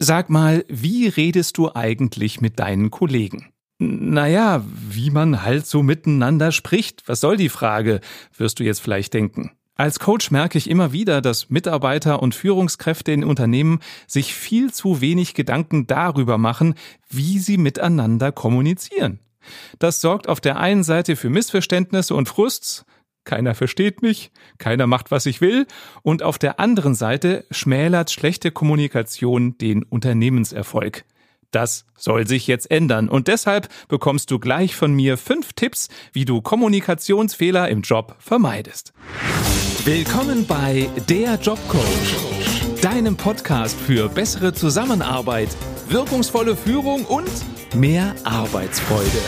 Sag mal, wie redest du eigentlich mit deinen Kollegen? Naja, wie man halt so miteinander spricht. Was soll die Frage, wirst du jetzt vielleicht denken. Als Coach merke ich immer wieder, dass Mitarbeiter und Führungskräfte in Unternehmen sich viel zu wenig Gedanken darüber machen, wie sie miteinander kommunizieren. Das sorgt auf der einen Seite für Missverständnisse und Frusts, keiner versteht mich, keiner macht, was ich will, und auf der anderen Seite schmälert schlechte Kommunikation den Unternehmenserfolg. Das soll sich jetzt ändern und deshalb bekommst du gleich von mir fünf Tipps, wie du Kommunikationsfehler im Job vermeidest. Willkommen bei Der Jobcoach, deinem Podcast für bessere Zusammenarbeit, wirkungsvolle Führung und mehr Arbeitsfreude.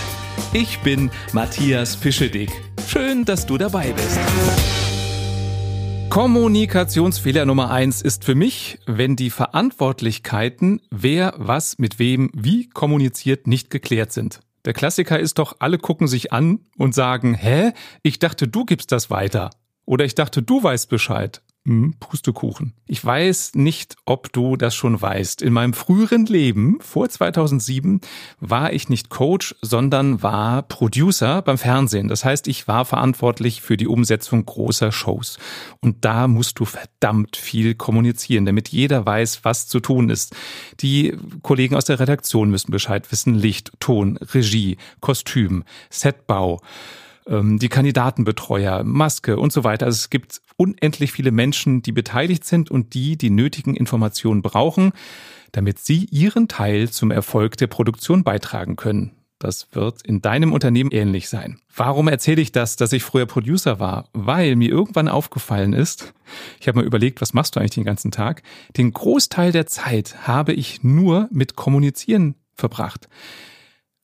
Ich bin Matthias Fischedick. Schön, dass du dabei bist. Kommunikationsfehler Nummer eins ist für mich, wenn die Verantwortlichkeiten, wer was mit wem wie kommuniziert, nicht geklärt sind. Der Klassiker ist doch, alle gucken sich an und sagen, hä? Ich dachte, du gibst das weiter. Oder ich dachte, du weißt Bescheid. Pustekuchen. Ich weiß nicht, ob du das schon weißt. In meinem früheren Leben, vor 2007, war ich nicht Coach, sondern war Producer beim Fernsehen. Das heißt, ich war verantwortlich für die Umsetzung großer Shows. Und da musst du verdammt viel kommunizieren, damit jeder weiß, was zu tun ist. Die Kollegen aus der Redaktion müssen Bescheid wissen. Licht, Ton, Regie, Kostüm, Setbau ähm, die Kandidatenbetreuer, Maske und so weiter. Also es gibt unendlich viele Menschen, die beteiligt sind und die die nötigen Informationen brauchen, damit sie ihren Teil zum Erfolg der Produktion beitragen können. Das wird in deinem Unternehmen ähnlich sein. Warum erzähle ich das, dass ich früher Producer war? Weil mir irgendwann aufgefallen ist, ich habe mir überlegt, was machst du eigentlich den ganzen Tag? Den Großteil der Zeit habe ich nur mit Kommunizieren verbracht.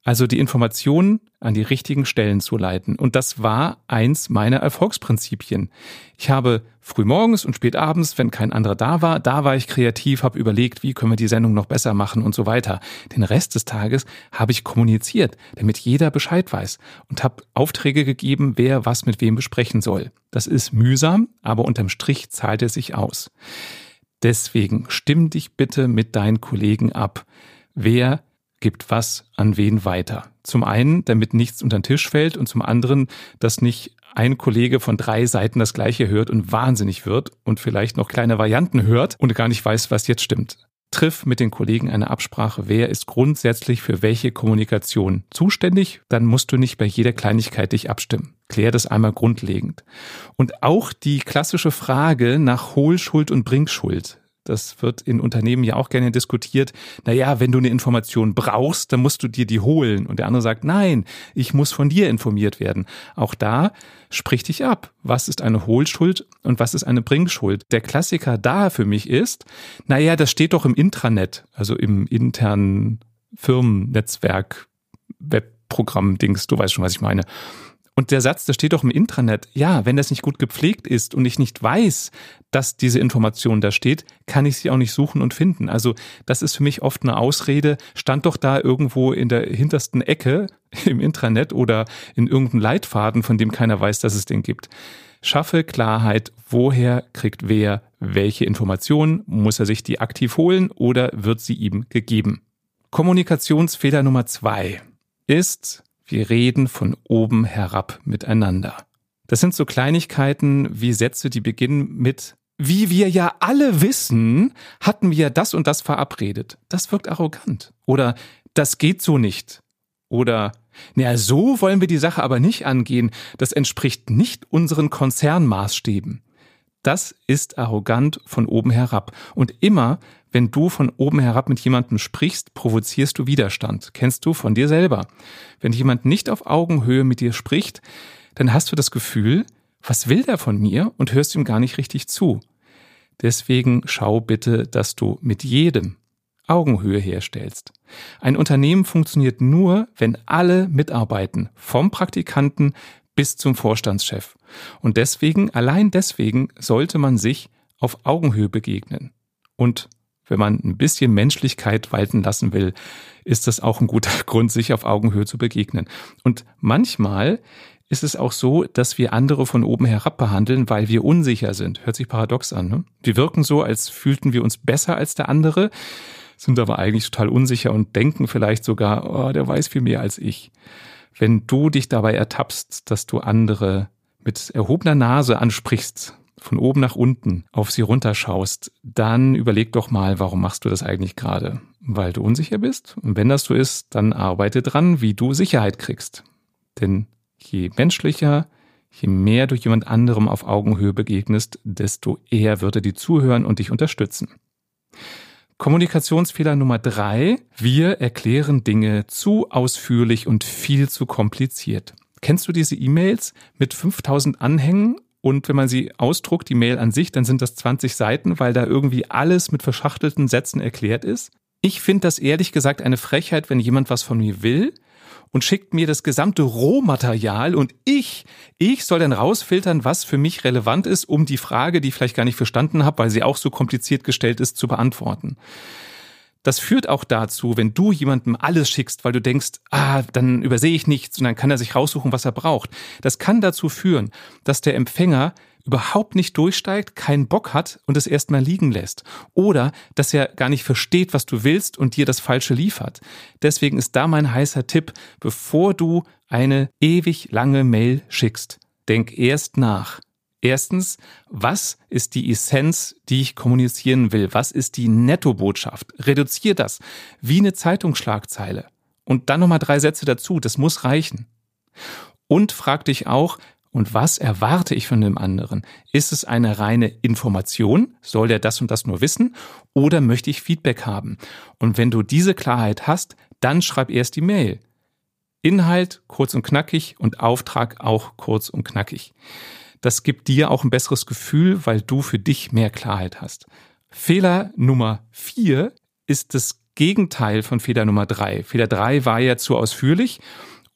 Also die Informationen an die richtigen Stellen zu leiten. Und das war eins meiner Erfolgsprinzipien. Ich habe frühmorgens und spätabends, wenn kein anderer da war, da war ich kreativ, habe überlegt, wie können wir die Sendung noch besser machen und so weiter. Den Rest des Tages habe ich kommuniziert, damit jeder Bescheid weiß und habe Aufträge gegeben, wer was mit wem besprechen soll. Das ist mühsam, aber unterm Strich zahlt es sich aus. Deswegen stimm dich bitte mit deinen Kollegen ab. Wer gibt was an wen weiter. Zum einen, damit nichts unter den Tisch fällt und zum anderen, dass nicht ein Kollege von drei Seiten das gleiche hört und wahnsinnig wird und vielleicht noch kleine Varianten hört und gar nicht weiß, was jetzt stimmt. Triff mit den Kollegen eine Absprache, wer ist grundsätzlich für welche Kommunikation zuständig, dann musst du nicht bei jeder Kleinigkeit dich abstimmen. Klär das einmal grundlegend. Und auch die klassische Frage nach Hohlschuld und Bringschuld das wird in Unternehmen ja auch gerne diskutiert. Naja, wenn du eine Information brauchst, dann musst du dir die holen. Und der andere sagt, nein, ich muss von dir informiert werden. Auch da sprich dich ab. Was ist eine Hohlschuld und was ist eine Bringschuld? Der Klassiker da für mich ist, naja, das steht doch im Intranet, also im internen Firmennetzwerk, Webprogramm, Dings, du weißt schon, was ich meine. Und der Satz, der steht doch im Intranet, ja, wenn das nicht gut gepflegt ist und ich nicht weiß, dass diese Information da steht, kann ich sie auch nicht suchen und finden. Also das ist für mich oft eine Ausrede, stand doch da irgendwo in der hintersten Ecke im Intranet oder in irgendeinem Leitfaden, von dem keiner weiß, dass es den gibt. Schaffe Klarheit, woher kriegt wer welche Informationen, muss er sich die aktiv holen oder wird sie ihm gegeben. Kommunikationsfehler Nummer zwei ist, wir reden von oben herab miteinander. Das sind so Kleinigkeiten wie Sätze, die beginnen mit wie wir ja alle wissen, hatten wir das und das verabredet. Das wirkt arrogant. Oder das geht so nicht. Oder naja, so wollen wir die Sache aber nicht angehen. Das entspricht nicht unseren Konzernmaßstäben. Das ist arrogant von oben herab. Und immer, wenn du von oben herab mit jemandem sprichst, provozierst du Widerstand. Kennst du von dir selber. Wenn jemand nicht auf Augenhöhe mit dir spricht, dann hast du das Gefühl, was will der von mir und hörst ihm gar nicht richtig zu. Deswegen schau bitte, dass du mit jedem Augenhöhe herstellst. Ein Unternehmen funktioniert nur, wenn alle mitarbeiten, vom Praktikanten bis zum Vorstandschef. Und deswegen, allein deswegen sollte man sich auf Augenhöhe begegnen. Und wenn man ein bisschen Menschlichkeit walten lassen will, ist das auch ein guter Grund, sich auf Augenhöhe zu begegnen. Und manchmal ist es auch so, dass wir andere von oben herab behandeln, weil wir unsicher sind. Hört sich paradox an. Ne? Wir wirken so, als fühlten wir uns besser als der andere. sind aber eigentlich total unsicher und denken vielleicht sogar, oh, der weiß viel mehr als ich. Wenn du dich dabei ertappst, dass du andere mit erhobener Nase ansprichst, von oben nach unten auf sie runterschaust, dann überleg doch mal, warum machst du das eigentlich gerade? Weil du unsicher bist? Und wenn das so ist, dann arbeite dran, wie du Sicherheit kriegst. Denn je menschlicher, je mehr du jemand anderem auf Augenhöhe begegnest, desto eher würde die zuhören und dich unterstützen. Kommunikationsfehler Nummer drei. Wir erklären Dinge zu ausführlich und viel zu kompliziert. Kennst du diese E-Mails mit 5000 Anhängen und wenn man sie ausdruckt, die Mail an sich, dann sind das 20 Seiten, weil da irgendwie alles mit verschachtelten Sätzen erklärt ist. Ich finde das ehrlich gesagt eine Frechheit, wenn jemand was von mir will und schickt mir das gesamte Rohmaterial und ich, ich soll dann rausfiltern, was für mich relevant ist, um die Frage, die ich vielleicht gar nicht verstanden habe, weil sie auch so kompliziert gestellt ist, zu beantworten. Das führt auch dazu, wenn du jemandem alles schickst, weil du denkst, ah, dann übersehe ich nichts und dann kann er sich raussuchen, was er braucht. Das kann dazu führen, dass der Empfänger überhaupt nicht durchsteigt, keinen Bock hat und es erstmal liegen lässt. Oder dass er gar nicht versteht, was du willst und dir das Falsche liefert. Deswegen ist da mein heißer Tipp, bevor du eine ewig lange Mail schickst, denk erst nach. Erstens, was ist die Essenz, die ich kommunizieren will? Was ist die Nettobotschaft? Reduzier das wie eine Zeitungsschlagzeile. Und dann nochmal drei Sätze dazu. Das muss reichen. Und frag dich auch, und was erwarte ich von dem anderen? Ist es eine reine Information? Soll der das und das nur wissen? Oder möchte ich Feedback haben? Und wenn du diese Klarheit hast, dann schreib erst die Mail. Inhalt kurz und knackig und Auftrag auch kurz und knackig. Das gibt dir auch ein besseres Gefühl, weil du für dich mehr Klarheit hast. Fehler Nummer vier ist das Gegenteil von Fehler Nummer drei. Fehler drei war ja zu ausführlich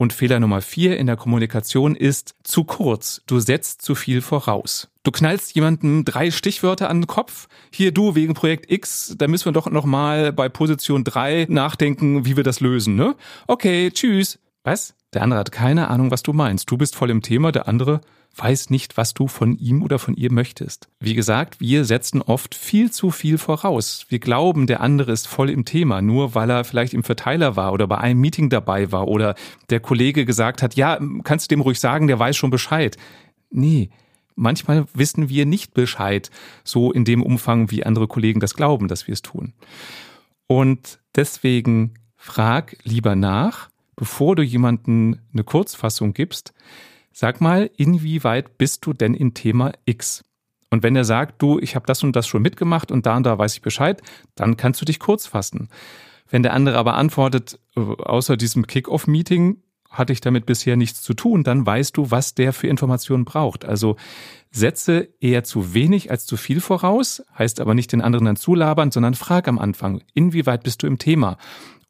und Fehler Nummer vier in der Kommunikation ist zu kurz. Du setzt zu viel voraus. Du knallst jemandem drei Stichwörter an den Kopf. Hier du wegen Projekt X, da müssen wir doch noch mal bei Position drei nachdenken, wie wir das lösen, ne? Okay, tschüss. Was? Der andere hat keine Ahnung, was du meinst. Du bist voll im Thema, der andere weiß nicht, was du von ihm oder von ihr möchtest. Wie gesagt, wir setzen oft viel zu viel voraus. Wir glauben, der andere ist voll im Thema, nur weil er vielleicht im Verteiler war oder bei einem Meeting dabei war oder der Kollege gesagt hat, ja, kannst du dem ruhig sagen, der weiß schon Bescheid. Nee, manchmal wissen wir nicht Bescheid, so in dem Umfang, wie andere Kollegen das glauben, dass wir es tun. Und deswegen frag lieber nach, bevor du jemanden eine Kurzfassung gibst, Sag mal, inwieweit bist du denn in Thema X? Und wenn er sagt, du, ich habe das und das schon mitgemacht und da und da weiß ich Bescheid, dann kannst du dich kurz fassen. Wenn der andere aber antwortet, äh, außer diesem Kick-off-Meeting hatte ich damit bisher nichts zu tun, dann weißt du, was der für Informationen braucht. Also setze eher zu wenig als zu viel voraus, heißt aber nicht den anderen dann zulabern, sondern frag am Anfang, inwieweit bist du im Thema?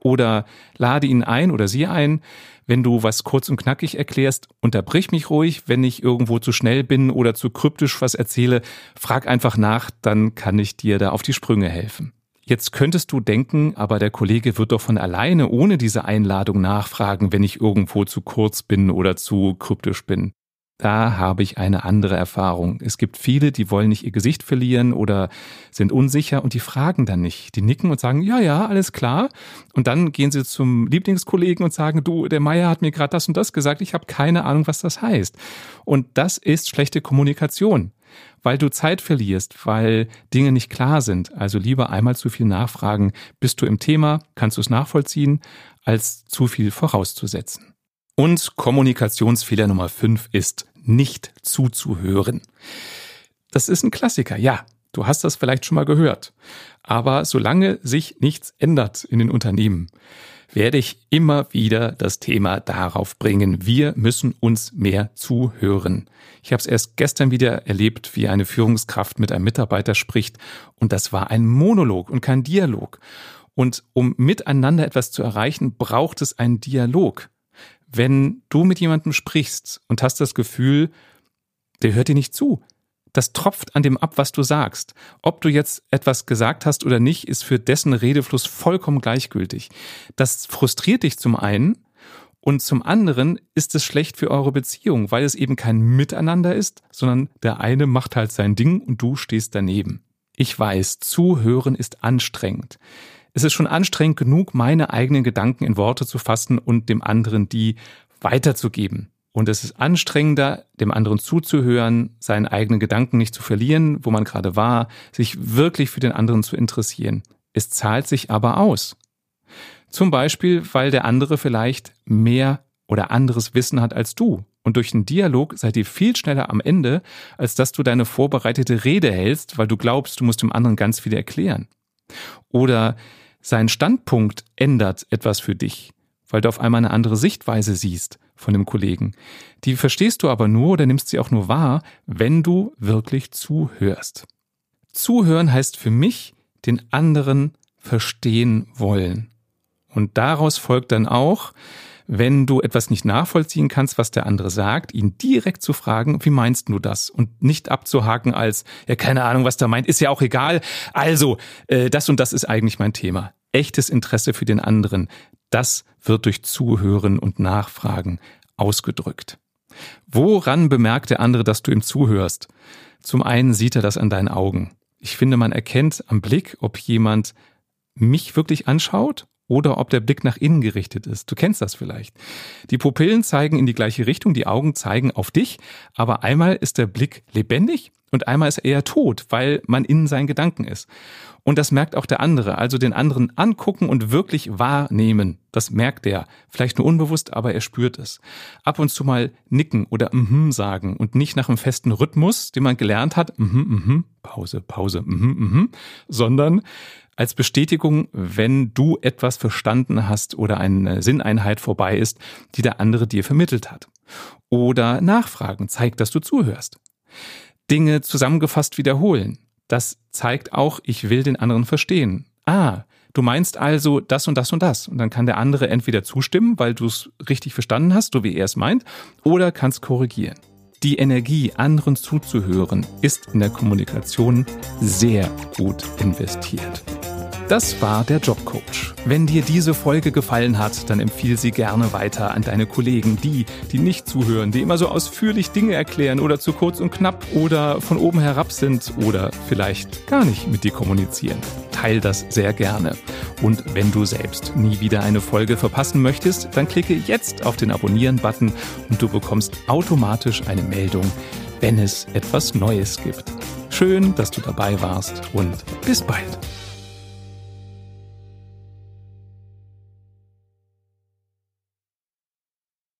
Oder lade ihn ein oder sie ein, wenn du was kurz und knackig erklärst, unterbrich mich ruhig. Wenn ich irgendwo zu schnell bin oder zu kryptisch was erzähle, frag einfach nach, dann kann ich dir da auf die Sprünge helfen. Jetzt könntest du denken, aber der Kollege wird doch von alleine ohne diese Einladung nachfragen, wenn ich irgendwo zu kurz bin oder zu kryptisch bin da habe ich eine andere Erfahrung. Es gibt viele, die wollen nicht ihr Gesicht verlieren oder sind unsicher und die fragen dann nicht. Die nicken und sagen, ja, ja, alles klar. Und dann gehen sie zum Lieblingskollegen und sagen, du, der Meier hat mir gerade das und das gesagt, ich habe keine Ahnung, was das heißt. Und das ist schlechte Kommunikation, weil du Zeit verlierst, weil Dinge nicht klar sind. Also lieber einmal zu viel nachfragen, bist du im Thema, kannst du es nachvollziehen, als zu viel vorauszusetzen. Und Kommunikationsfehler Nummer 5 ist nicht zuzuhören. Das ist ein Klassiker, ja. Du hast das vielleicht schon mal gehört. Aber solange sich nichts ändert in den Unternehmen, werde ich immer wieder das Thema darauf bringen, wir müssen uns mehr zuhören. Ich habe es erst gestern wieder erlebt, wie eine Führungskraft mit einem Mitarbeiter spricht und das war ein Monolog und kein Dialog. Und um miteinander etwas zu erreichen, braucht es einen Dialog wenn du mit jemandem sprichst und hast das Gefühl, der hört dir nicht zu. Das tropft an dem ab, was du sagst. Ob du jetzt etwas gesagt hast oder nicht, ist für dessen Redefluss vollkommen gleichgültig. Das frustriert dich zum einen und zum anderen ist es schlecht für eure Beziehung, weil es eben kein Miteinander ist, sondern der eine macht halt sein Ding und du stehst daneben. Ich weiß, zuhören ist anstrengend. Es ist schon anstrengend genug, meine eigenen Gedanken in Worte zu fassen und dem anderen die weiterzugeben. Und es ist anstrengender, dem anderen zuzuhören, seinen eigenen Gedanken nicht zu verlieren, wo man gerade war, sich wirklich für den anderen zu interessieren. Es zahlt sich aber aus. Zum Beispiel, weil der andere vielleicht mehr oder anderes Wissen hat als du. Und durch einen Dialog seid ihr viel schneller am Ende, als dass du deine vorbereitete Rede hältst, weil du glaubst, du musst dem anderen ganz viel erklären. Oder sein Standpunkt ändert etwas für dich, weil du auf einmal eine andere Sichtweise siehst von dem Kollegen. Die verstehst du aber nur oder nimmst sie auch nur wahr, wenn du wirklich zuhörst. Zuhören heißt für mich, den anderen verstehen wollen. Und daraus folgt dann auch, wenn du etwas nicht nachvollziehen kannst, was der andere sagt, ihn direkt zu fragen, wie meinst du das? Und nicht abzuhaken als, ja, keine Ahnung, was der meint, ist ja auch egal. Also, äh, das und das ist eigentlich mein Thema. Echtes Interesse für den anderen, das wird durch Zuhören und Nachfragen ausgedrückt. Woran bemerkt der andere, dass du ihm zuhörst? Zum einen sieht er das an deinen Augen. Ich finde, man erkennt am Blick, ob jemand mich wirklich anschaut oder ob der Blick nach innen gerichtet ist. Du kennst das vielleicht. Die Pupillen zeigen in die gleiche Richtung, die Augen zeigen auf dich, aber einmal ist der Blick lebendig und einmal ist er eher tot, weil man in seinen Gedanken ist. Und das merkt auch der andere. Also den anderen angucken und wirklich wahrnehmen. Das merkt er. Vielleicht nur unbewusst, aber er spürt es. Ab und zu mal nicken oder mhm sagen und nicht nach einem festen Rhythmus, den man gelernt hat, mhm, mhm, Pause, Pause, mhm, mhm, sondern als Bestätigung, wenn du etwas verstanden hast oder eine Sinneinheit vorbei ist, die der andere dir vermittelt hat. Oder Nachfragen zeigt, dass du zuhörst. Dinge zusammengefasst wiederholen. Das zeigt auch, ich will den anderen verstehen. Ah, du meinst also das und das und das. Und dann kann der andere entweder zustimmen, weil du es richtig verstanden hast, so wie er es meint, oder kannst korrigieren. Die Energie, anderen zuzuhören, ist in der Kommunikation sehr gut investiert. Das war der Jobcoach. Wenn dir diese Folge gefallen hat, dann empfiehl sie gerne weiter an deine Kollegen, die, die nicht zuhören, die immer so ausführlich Dinge erklären oder zu kurz und knapp oder von oben herab sind oder vielleicht gar nicht mit dir kommunizieren. Teil das sehr gerne. Und wenn du selbst nie wieder eine Folge verpassen möchtest, dann klicke jetzt auf den Abonnieren-Button und du bekommst automatisch eine Meldung, wenn es etwas Neues gibt. Schön, dass du dabei warst und bis bald.